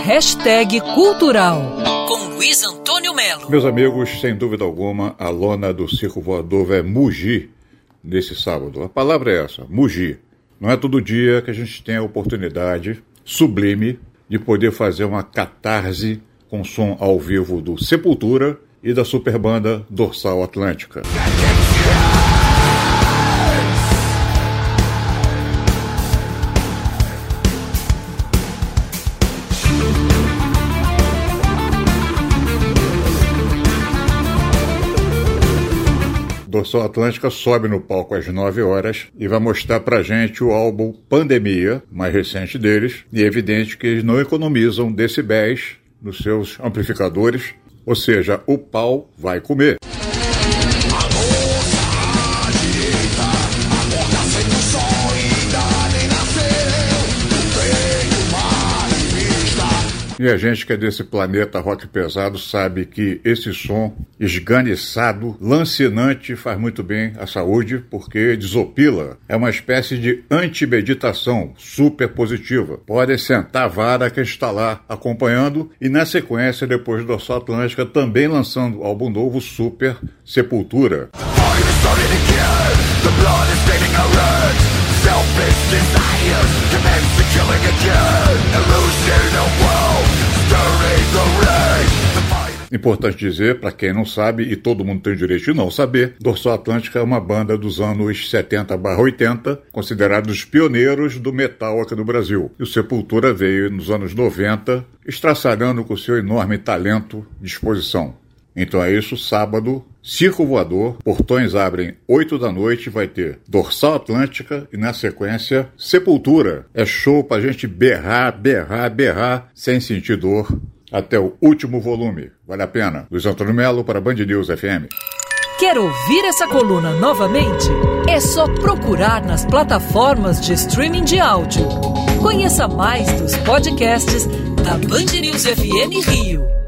Hashtag Cultural com Luiz Antônio Melo. Meus amigos, sem dúvida alguma, a lona do circo voador vai mugir nesse sábado. A palavra é essa, mugir. Não é todo dia que a gente tem a oportunidade sublime de poder fazer uma catarse com som ao vivo do Sepultura e da superbanda Dorsal Atlântica. Dorsal Atlântica sobe no palco às 9 horas e vai mostrar pra gente o álbum Pandemia, mais recente deles, e é evidente que eles não economizam decibéis nos seus amplificadores, ou seja, o pau vai comer. E a gente que é desse planeta rock pesado sabe que esse som esganiçado, lancinante, faz muito bem à saúde porque desopila. É uma espécie de antimeditação super positiva. Pode sentar a vara que está lá acompanhando e na sequência, depois do Atlântica, também lançando álbum novo Super Sepultura. Importante dizer, para quem não sabe, e todo mundo tem o direito de não saber, Dorsal Atlântica é uma banda dos anos 70-80, considerados os pioneiros do metal aqui no Brasil. E o Sepultura veio nos anos 90, estraçalhando com seu enorme talento e disposição. Então é isso, sábado, Circo Voador, portões abrem 8 da noite, vai ter Dorsal Atlântica e na sequência Sepultura. É show pra gente berrar, berrar, berrar, sem sentir dor, até o último volume. Vale a pena. Luiz Antônio Melo para Band News FM. Quer ouvir essa coluna novamente? É só procurar nas plataformas de streaming de áudio. Conheça mais dos podcasts da Band News FM Rio.